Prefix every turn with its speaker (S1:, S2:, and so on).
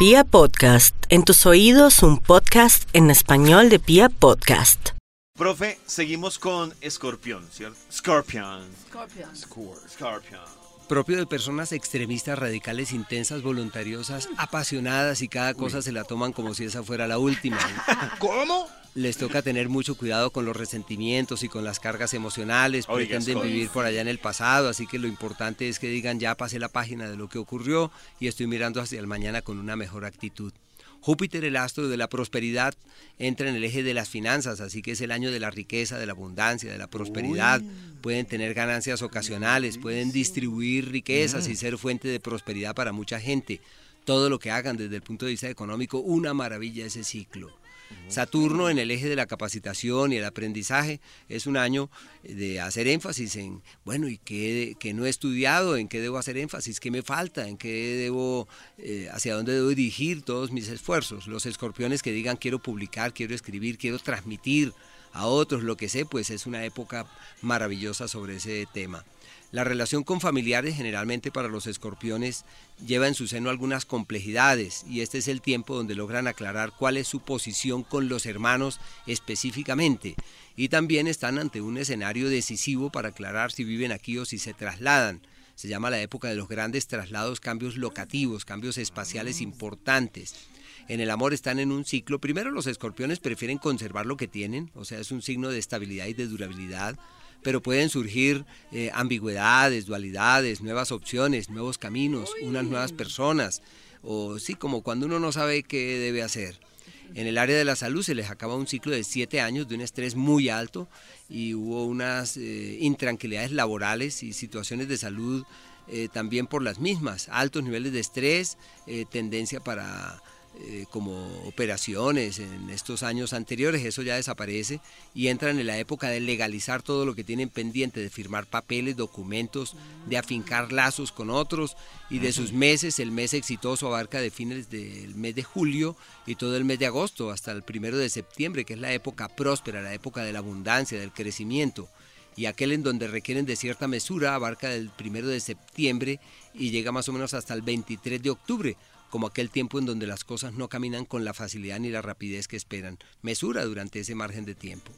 S1: Pia Podcast, en tus oídos un podcast en español de Pia Podcast.
S2: Profe, seguimos con Escorpión, ¿cierto? Scorpion.
S3: Scorpion.
S2: Scorpion.
S4: propio de personas extremistas, radicales, intensas, voluntariosas, apasionadas y cada cosa se la toman como si esa fuera la última.
S2: ¿Cómo?
S4: Les toca tener mucho cuidado con los resentimientos y con las cargas emocionales,
S2: Oiga,
S4: pretenden
S2: Scott.
S4: vivir por allá en el pasado, así que lo importante es que digan ya pasé la página de lo que ocurrió y estoy mirando hacia el mañana con una mejor actitud. Júpiter, el astro de la prosperidad, entra en el eje de las finanzas, así que es el año de la riqueza, de la abundancia, de la prosperidad. Pueden tener ganancias ocasionales, pueden distribuir riquezas y ser fuente de prosperidad para mucha gente. Todo lo que hagan desde el punto de vista económico, una maravilla ese ciclo. Saturno en el eje de la capacitación y el aprendizaje es un año de hacer énfasis en, bueno, ¿y qué, qué no he estudiado? ¿En qué debo hacer énfasis? ¿Qué me falta? ¿En qué debo, eh, hacia dónde debo dirigir todos mis esfuerzos? Los escorpiones que digan quiero publicar, quiero escribir, quiero transmitir a otros lo que sé, pues es una época maravillosa sobre ese tema. La relación con familiares generalmente para los escorpiones lleva en su seno algunas complejidades y este es el tiempo donde logran aclarar cuál es su posición con los hermanos específicamente y también están ante un escenario decisivo para aclarar si viven aquí o si se trasladan. Se llama la época de los grandes traslados, cambios locativos, cambios espaciales importantes. En el amor están en un ciclo. Primero los escorpiones prefieren conservar lo que tienen, o sea, es un signo de estabilidad y de durabilidad pero pueden surgir eh, ambigüedades, dualidades, nuevas opciones, nuevos caminos, unas nuevas personas, o sí, como cuando uno no sabe qué debe hacer. En el área de la salud se les acaba un ciclo de siete años de un estrés muy alto y hubo unas eh, intranquilidades laborales y situaciones de salud eh, también por las mismas, altos niveles de estrés, eh, tendencia para eh, como operaciones en estos años anteriores, eso ya desaparece y entran en la época de legalizar todo lo que tienen pendiente, de firmar papeles, documentos, de afincar lazos con otros y de sus meses, el mes exitoso abarca de fines del mes de julio y todo el mes de agosto hasta el primero de septiembre, que es la época próspera, la época de la abundancia, del crecimiento. Y aquel en donde requieren de cierta mesura abarca del primero de septiembre y llega más o menos hasta el 23 de octubre, como aquel tiempo en donde las cosas no caminan con la facilidad ni la rapidez que esperan. Mesura durante ese margen de tiempo.